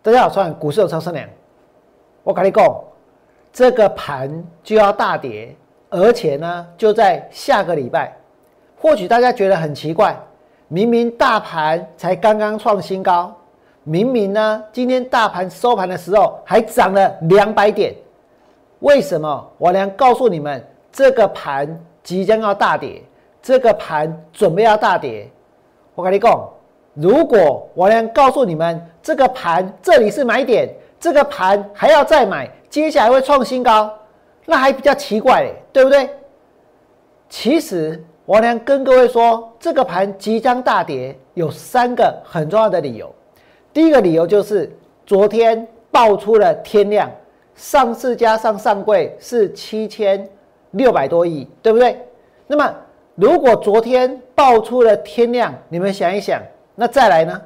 大家好，我是股市有超生良。我跟你讲，这个盘就要大跌，而且呢，就在下个礼拜。或许大家觉得很奇怪，明明大盘才刚刚创新高，明明呢，今天大盘收盘的时候还涨了两百点，为什么？我良告诉你们，这个盘即将要大跌，这个盘准备要大跌。我跟你讲。如果我能告诉你们，这个盘这里是买点，这个盘还要再买，接下来会创新高，那还比较奇怪，对不对？其实我能跟各位说，这个盘即将大跌，有三个很重要的理由。第一个理由就是昨天爆出了天量，上市加上上柜是七千六百多亿，对不对？那么如果昨天爆出了天量，你们想一想。那再来呢？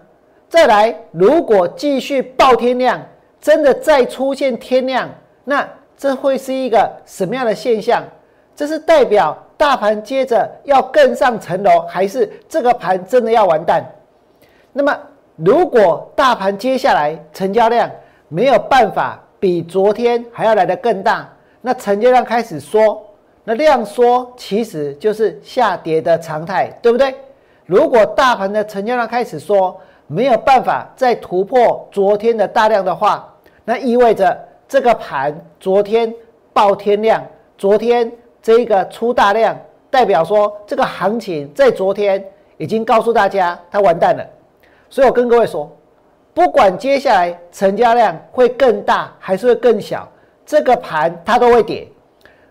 再来，如果继续爆天量，真的再出现天量，那这会是一个什么样的现象？这是代表大盘接着要更上层楼，还是这个盘真的要完蛋？那么，如果大盘接下来成交量没有办法比昨天还要来得更大，那成交量开始缩，那量缩其实就是下跌的常态，对不对？如果大盘的成交量开始缩没有办法再突破昨天的大量的话，那意味着这个盘昨天爆天量，昨天这个出大量，代表说这个行情在昨天已经告诉大家它完蛋了。所以我跟各位说，不管接下来成交量会更大还是会更小，这个盘它都会跌。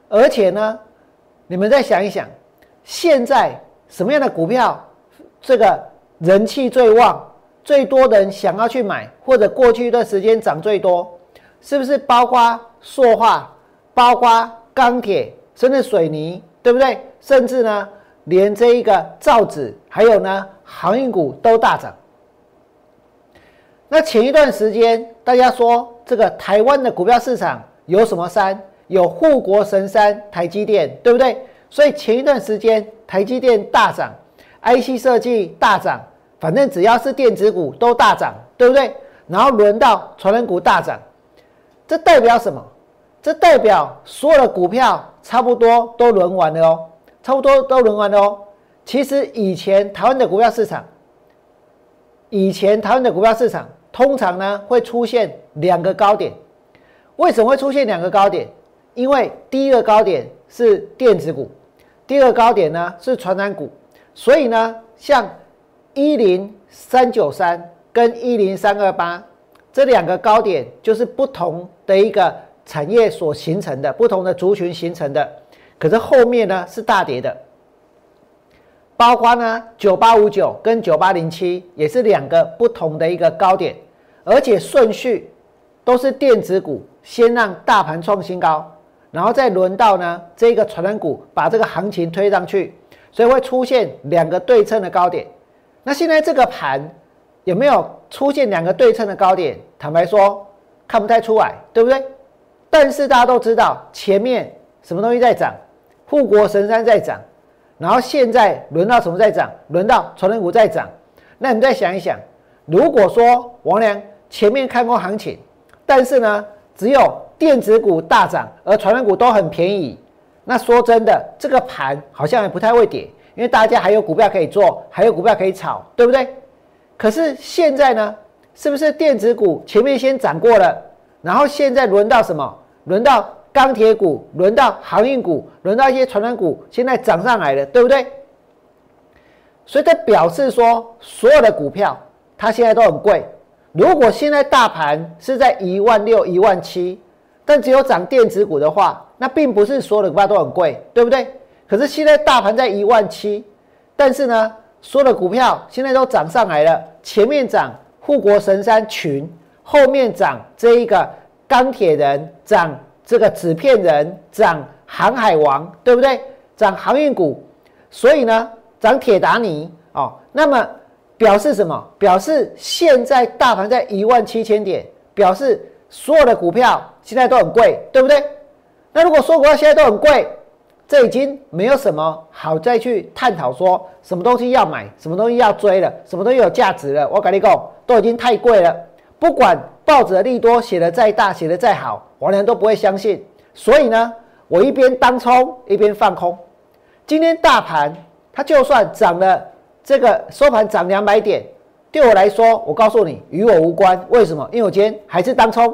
而且呢，你们再想一想，现在什么样的股票？这个人气最旺，最多人想要去买，或者过去一段时间涨最多，是不是包括塑化、包括钢铁，甚至水泥，对不对？甚至呢，连这一个造纸，还有呢，航运股都大涨。那前一段时间，大家说这个台湾的股票市场有什么山？有护国神山台积电，对不对？所以前一段时间台积电大涨。IC 设计大涨，反正只要是电子股都大涨，对不对？然后轮到传染股大涨，这代表什么？这代表所有的股票差不多都轮完了哦，差不多都轮完了哦。其实以前台湾的股票市场，以前台湾的股票市场通常呢会出现两个高点。为什么会出现两个高点？因为第一个高点是电子股，第二个高点呢是传染股。所以呢，像一零三九三跟一零三二八这两个高点，就是不同的一个产业所形成的，不同的族群形成的。可是后面呢是大跌的，包括呢九八五九跟九八零七也是两个不同的一个高点，而且顺序都是电子股先让大盘创新高，然后再轮到呢这个传染股把这个行情推上去。所以会出现两个对称的高点。那现在这个盘有没有出现两个对称的高点？坦白说，看不太出来，对不对？但是大家都知道，前面什么东西在涨？护国神山在涨，然后现在轮到什么在涨？轮到传统股在涨。那你再想一想，如果说王良前面看过行情，但是呢，只有电子股大涨，而传统股都很便宜。那说真的，这个盘好像也不太会跌，因为大家还有股票可以做，还有股票可以炒，对不对？可是现在呢，是不是电子股前面先涨过了，然后现在轮到什么？轮到钢铁股，轮到航运股，轮到一些传染股，现在涨上来了，对不对？所以这表示说，所有的股票它现在都很贵。如果现在大盘是在一万六、一万七。但只有涨电子股的话，那并不是所有的股票都很贵，对不对？可是现在大盘在一万七，但是呢，所有的股票现在都涨上来了。前面涨护国神山群，后面涨这一个钢铁人，涨这个纸片人，涨航海王，对不对？涨航运股，所以呢，涨铁达尼哦。那么表示什么？表示现在大盘在一万七千点，表示。所有的股票现在都很贵，对不对？那如果说股票现在都很贵，这已经没有什么好再去探讨说什么东西要买，什么东西要追了，什么东西有价值了。我跟你讲，都已经太贵了，不管报纸的利多写的再大，写的再好，王良都不会相信。所以呢，我一边当冲一边放空。今天大盘它就算涨了，这个收盘涨两百点，对我来说，我告诉你与我无关。为什么？因为我今天还是当冲。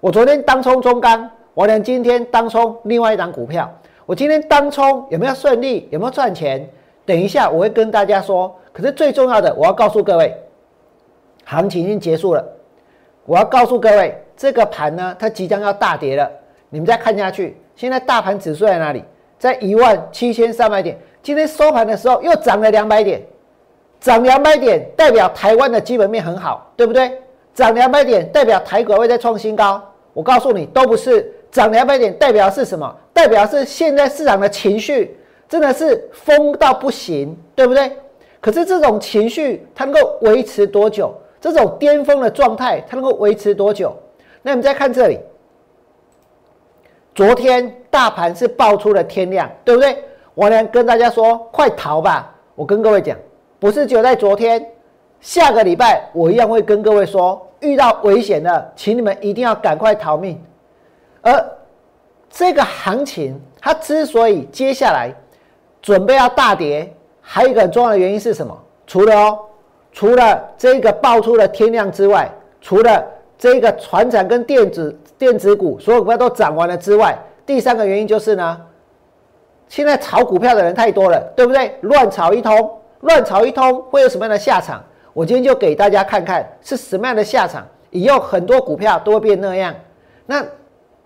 我昨天当冲中钢，王良今天当冲另外一档股票。我今天当冲有没有顺利？有没有赚钱？等一下我会跟大家说。可是最重要的，我要告诉各位，行情已经结束了。我要告诉各位，这个盘呢，它即将要大跌了。你们再看下去，现在大盘指数在哪里？在一万七千三百点。今天收盘的时候又涨了两百点，涨两百点代表台湾的基本面很好，对不对？涨两百点代表台股会在创新高。我告诉你，都不是。涨两百点代表是什么？代表是现在市场的情绪真的是疯到不行，对不对？可是这种情绪它能够维持多久？这种巅峰的状态，它能够维持多久？那我们再看这里，昨天大盘是爆出了天量，对不对？我呢跟大家说，快逃吧！我跟各位讲，不是只有在昨天，下个礼拜我一样会跟各位说，遇到危险了，请你们一定要赶快逃命。而这个行情，它之所以接下来准备要大跌，还有一个很重要的原因是什么？除了哦。除了这个爆出的天量之外，除了这个船产跟电子电子股所有股票都涨完了之外，第三个原因就是呢，现在炒股票的人太多了，对不对？乱炒一通，乱炒一通会有什么样的下场？我今天就给大家看看是什么样的下场。以后很多股票都会变那样。那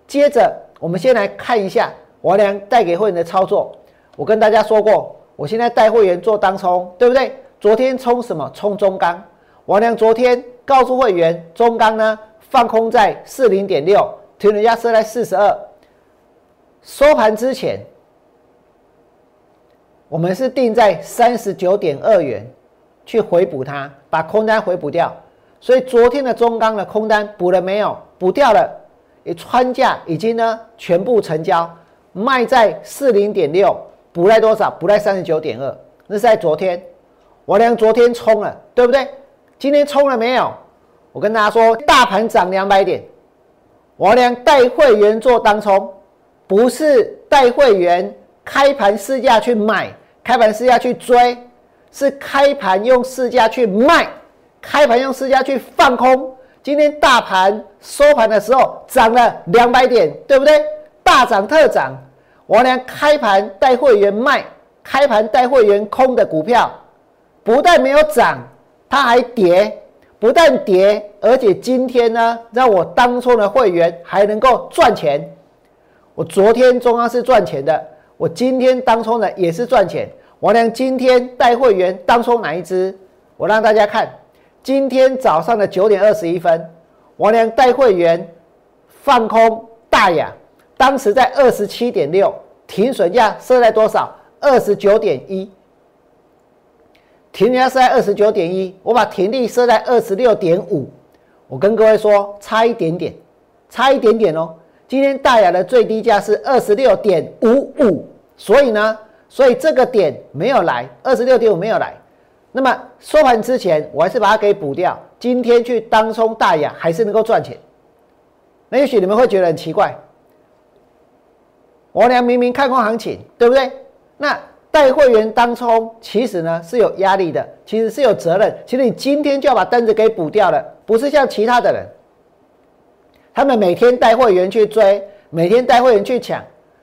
接着我们先来看一下王良带给会员的操作。我跟大家说过，我现在带会员做当冲，对不对？昨天冲什么？冲中钢。王良昨天告诉会员，中钢呢放空在四零点六，停人家设在四十二。收盘之前，我们是定在三十九点二元去回补它，把空单回补掉。所以昨天的中钢的空单补了没有？补掉了。你穿价已经呢全部成交，卖在四零点六，补在多少？补在三十九点二。那是在昨天。我俩昨天冲了，对不对？今天冲了没有？我跟大家说，大盘涨两百点，我俩带会员做当冲，不是带会员开盘市价去买，开盘市价去追，是开盘用市价去卖，开盘用市价去放空。今天大盘收盘的时候涨了两百点，对不对？大涨特涨，我俩开盘带会员卖，开盘带会员空的股票。不但没有涨，它还跌。不但跌，而且今天呢，让我当初的会员还能够赚钱。我昨天中央是赚钱的，我今天当初的也是赚钱。我俩今天带会员当初哪一支？我让大家看，今天早上的九点二十一分，我俩带会员放空大雅，当时在二十七点六，停损价设在多少？二十九点一。停价设在二十九点一，我把停利设在二十六点五。我跟各位说，差一点点，差一点点哦。今天大雅的最低价是二十六点五五，所以呢，所以这个点没有来，二十六点五没有来。那么收盘之前，我还是把它给补掉。今天去当冲大雅还是能够赚钱。那也许你们会觉得很奇怪，我俩明明看空行情，对不对？那。带会员当冲，其实呢是有压力的，其实是有责任。其实你今天就要把单子给补掉了，不是像其他的人，他们每天带会员去追，每天带会员去抢，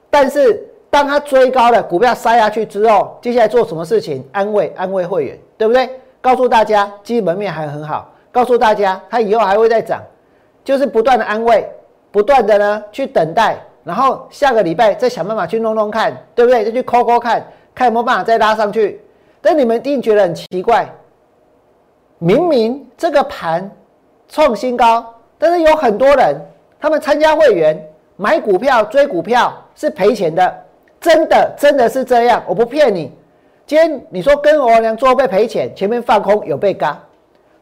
但是当他追高了，股票杀下去之后，接下来做什么事情？安慰安慰会员，对不对？告诉大家基本面还很好，告诉大家它以后还会再涨，就是不断的安慰，不断的呢去等待，然后下个礼拜再想办法去弄弄看，对不对？再去抠抠看。看有没有办法再拉上去，但你们一定觉得很奇怪，明明这个盘创新高，但是有很多人他们参加会员买股票追股票是赔钱的，真的真的是这样，我不骗你。今天你说跟我娘做被赔钱，前面放空有被嘎，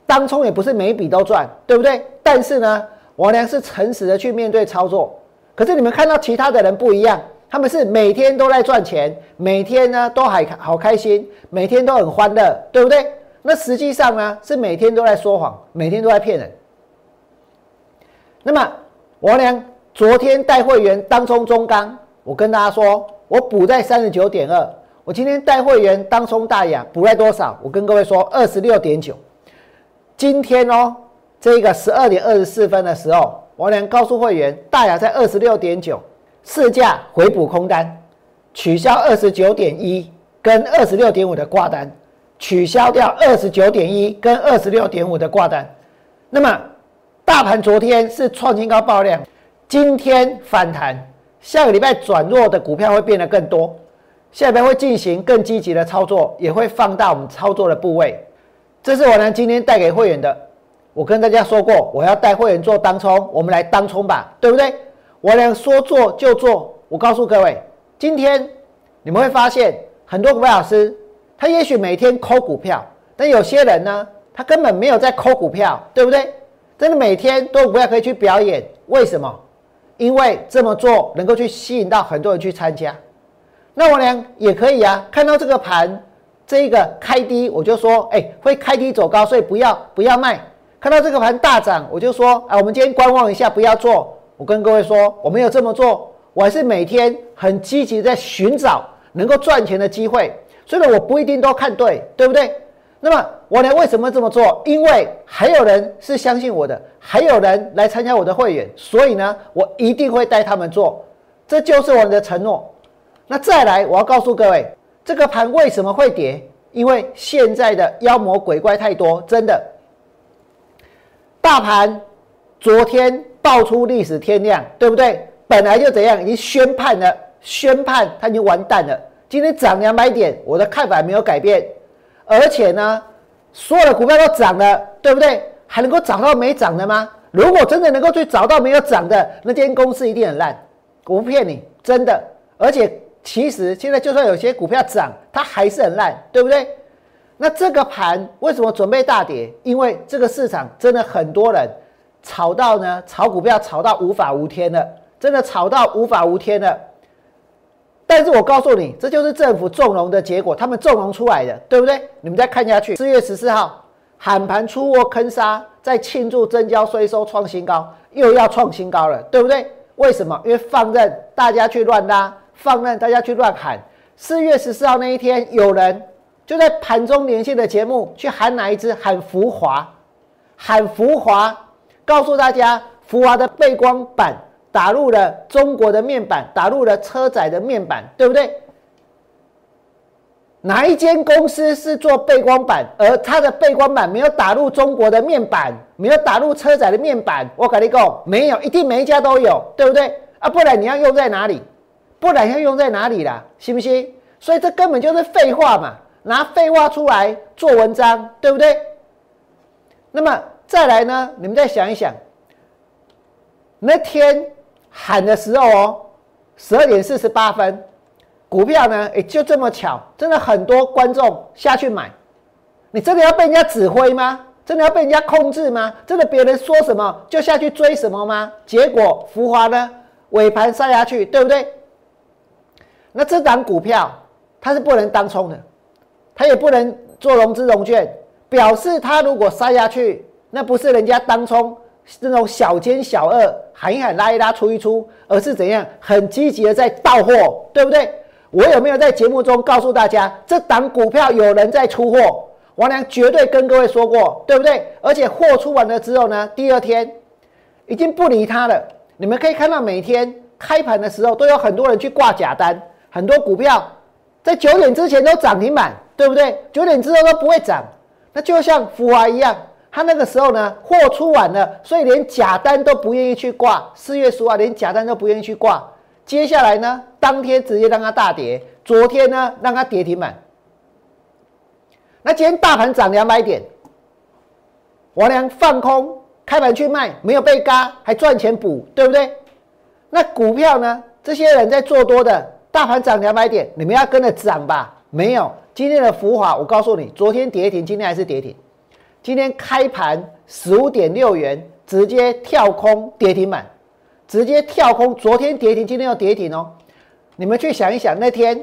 当冲也不是每一笔都赚，对不对？但是呢，我娘是诚实的去面对操作，可是你们看到其他的人不一样。他们是每天都在赚钱，每天呢都还好开心，每天都很欢乐，对不对？那实际上呢是每天都在说谎，每天都在骗人。那么王良昨天带会员当冲中钢，我跟大家说，我补在三十九点二。我今天带会员当冲大雅补了多少？我跟各位说二十六点九。今天哦，这个十二点二十四分的时候，王良告诉会员，大雅在二十六点九，市价回补空单，取消二十九点一跟二十六点五的挂单，取消掉二十九点一跟二十六点五的挂单。那么大盘昨天是创新高爆量，今天反弹，下个礼拜转弱的股票会变得更多。下边会进行更积极的操作，也会放大我们操作的部位。这是我呢今天带给会员的。我跟大家说过，我要带会员做当冲，我们来当冲吧，对不对？我俩说做就做。我告诉各位，今天你们会发现很多股票老师，他也许每天抠股票，但有些人呢，他根本没有在抠股票，对不对？真的每天都有股票可以去表演，为什么？因为这么做能够去吸引到很多人去参加。那我俩也可以啊，看到这个盘，这个开低，我就说，哎，会开低走高，所以不要不要卖。看到这个盘大涨，我就说，啊，我们今天观望一下，不要做。我跟各位说，我没有这么做，我还是每天很积极在寻找能够赚钱的机会。所以呢，我不一定都看对，对不对？那么我俩为什么这么做？因为还有人是相信我的，还有人来参加我的会员，所以呢，我一定会带他们做，这就是我们的承诺。那再来，我要告诉各位，这个盘为什么会跌？因为现在的妖魔鬼怪太多，真的。大盘昨天爆出历史天量，对不对？本来就怎样，已经宣判了，宣判它已经完蛋了。今天涨两百点，我的看法没有改变，而且呢，所有的股票都涨了，对不对？还能够找到没涨的吗？如果真的能够去找到没有涨的，那间公司一定很烂，我不骗你，真的，而且。其实现在就算有些股票涨，它还是很烂，对不对？那这个盘为什么准备大跌？因为这个市场真的很多人炒到呢，炒股票炒到无法无天了，真的炒到无法无天了。但是我告诉你，这就是政府纵容的结果，他们纵容出来的，对不对？你们再看下去，四月十四号喊盘出货坑杀，在庆祝增交税收创新高，又要创新高了，对不对？为什么？因为放任大家去乱拉。放任大家去乱喊。四月十四号那一天，有人就在盘中连线的节目去喊哪一只？喊福华，喊福华，告诉大家福华的背光板打入了中国的面板，打入了车载的面板，对不对？哪一间公司是做背光板，而它的背光板没有打入中国的面板，没有打入车载的面板？我跟你讲，没有，一定每一家都有，对不对？啊，不然你要用在哪里？不然要用在哪里啦？信不信？所以这根本就是废话嘛，拿废话出来做文章，对不对？那么再来呢？你们再想一想，那天喊的时候哦，十二点四十八分，股票呢，也就这么巧，真的很多观众下去买。你真的要被人家指挥吗？真的要被人家控制吗？真的别人说什么就下去追什么吗？结果浮华呢，尾盘杀下去，对不对？那这档股票它是不能当冲的，它也不能做融资融券，表示它如果塞下去，那不是人家当冲那种小奸小恶喊一喊拉一拉出一出，而是怎样很积极的在到货，对不对？我有没有在节目中告诉大家，这档股票有人在出货？王良绝对跟各位说过，对不对？而且货出完了之后呢，第二天已经不理他了。你们可以看到，每天开盘的时候都有很多人去挂假单。很多股票在九点之前都涨停板，对不对？九点之后都不会涨。那就像福华一样，他那个时候呢，货出完了，所以连假单都不愿意去挂。四月十五号连假单都不愿意去挂。接下来呢，当天直接让它大跌。昨天呢，让它跌停板。那今天大盘涨两百点，王良放空开盘去卖，没有被嘎，还赚钱补，对不对？那股票呢？这些人在做多的。大盘涨两百点，你们要跟着涨吧？没有，今天的浮华，我告诉你，昨天跌停，今天还是跌停。今天开盘十五点六元，直接跳空跌停板，直接跳空。昨天跌停，今天又跌停哦。你们去想一想，那天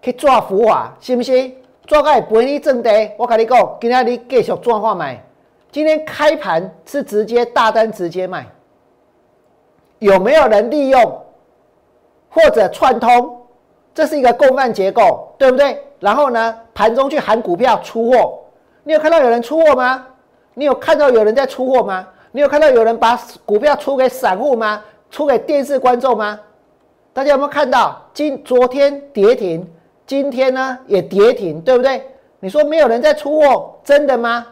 去抓浮华，信不信？抓个赔你正跌，我跟你讲，今天你继续赚话买。今天开盘是直接大单直接卖，有没有人利用或者串通？这是一个共犯结构，对不对？然后呢，盘中去喊股票出货，你有看到有人出货吗？你有看到有人在出货吗？你有看到有人把股票出给散户吗？出给电视观众吗？大家有没有看到？今昨天跌停，今天呢也跌停，对不对？你说没有人在出货，真的吗？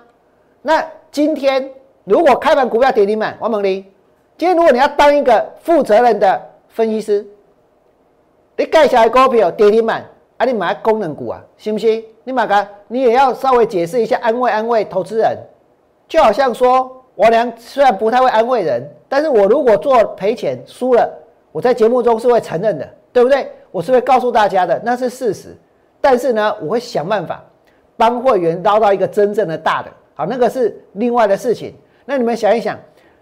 那今天如果开盘股票跌停板，王猛林，今天如果你要当一个负责任的分析师。你盖下来股票跌停板，啊，你买功能股啊，行不行？你买个，你也要稍微解释一下，安慰安慰投资人。就好像说，我娘虽然不太会安慰人，但是我如果做赔钱输了，我在节目中是会承认的，对不对？我是会告诉大家的，那是事实。但是呢，我会想办法帮会员捞到一个真正的大的，好，那个是另外的事情。那你们想一想，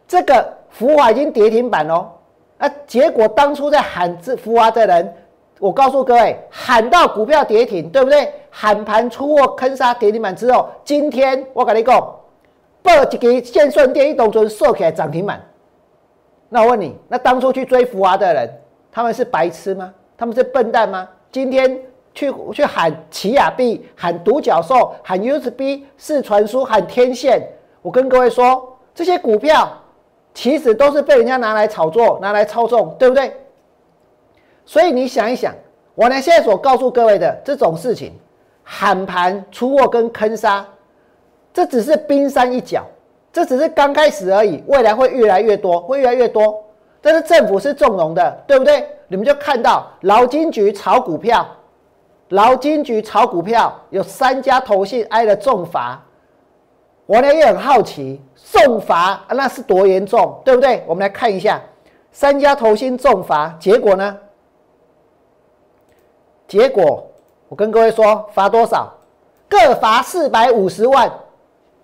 这个福华已经跌停板喽。啊！结果当初在喊这福华的人，我告诉各位，喊到股票跌停，对不对？喊盘出货坑杀跌停板之后，今天我跟你讲，报一个线顺电一动尊收起来涨停板。那我问你，那当初去追福华的人，他们是白痴吗？他们是笨蛋吗？今天去去喊奇亚币、喊独角兽、喊 USB 四传输、喊天线，我跟各位说，这些股票。其实都是被人家拿来炒作、拿来操纵，对不对？所以你想一想，我呢现在所告诉各位的这种事情，喊盘出货跟坑杀，这只是冰山一角，这只是刚开始而已，未来会越来越多，会越来越多。但是政府是纵容的，对不对？你们就看到劳金局炒股票，劳金局炒股票有三家投信挨了重罚。我呢也很好奇，重罚那是多严重，对不对？我们来看一下，三家投新重罚，结果呢？结果我跟各位说，罚多少？各罚四百五十万，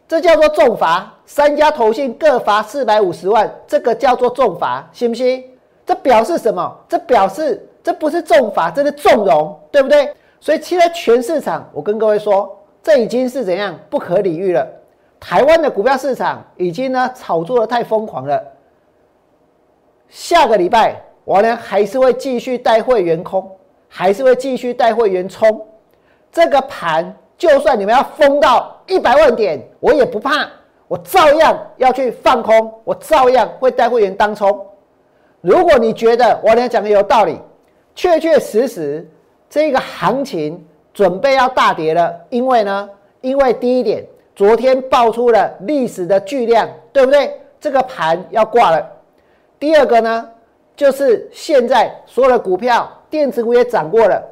这叫做重罚。三家投信各罚四百五十万，这个叫做重罚，信不信？这表示什么？这表示这不是重罚，这是纵容，对不对？所以现在全市场，我跟各位说，这已经是怎样不可理喻了。台湾的股票市场已经呢炒作的太疯狂了。下个礼拜我呢还是会继续带会员空，还是会继续带会员冲。这个盘就算你们要封到一百万点，我也不怕，我照样要去放空，我照样会带会员当冲。如果你觉得我俩讲的有道理，确确实实这个行情准备要大跌了，因为呢，因为第一点。昨天爆出了历史的巨量，对不对？这个盘要挂了。第二个呢，就是现在所有的股票，电子股也涨过了，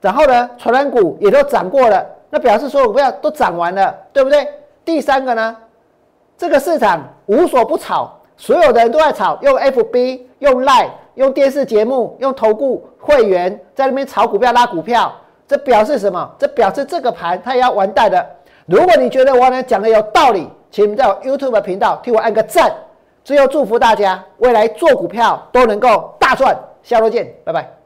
然后呢，传染股也都涨过了，那表示所有股票都涨完了，对不对？第三个呢，这个市场无所不炒，所有的人都在炒，用 FB、用 Line、用电视节目、用投顾会员在那边炒股票、拉股票，这表示什么？这表示这个盘它也要完蛋了。如果你觉得我呢讲的有道理，请在 YouTube 频道替我按个赞。最后祝福大家未来做股票都能够大赚。下周见，拜拜。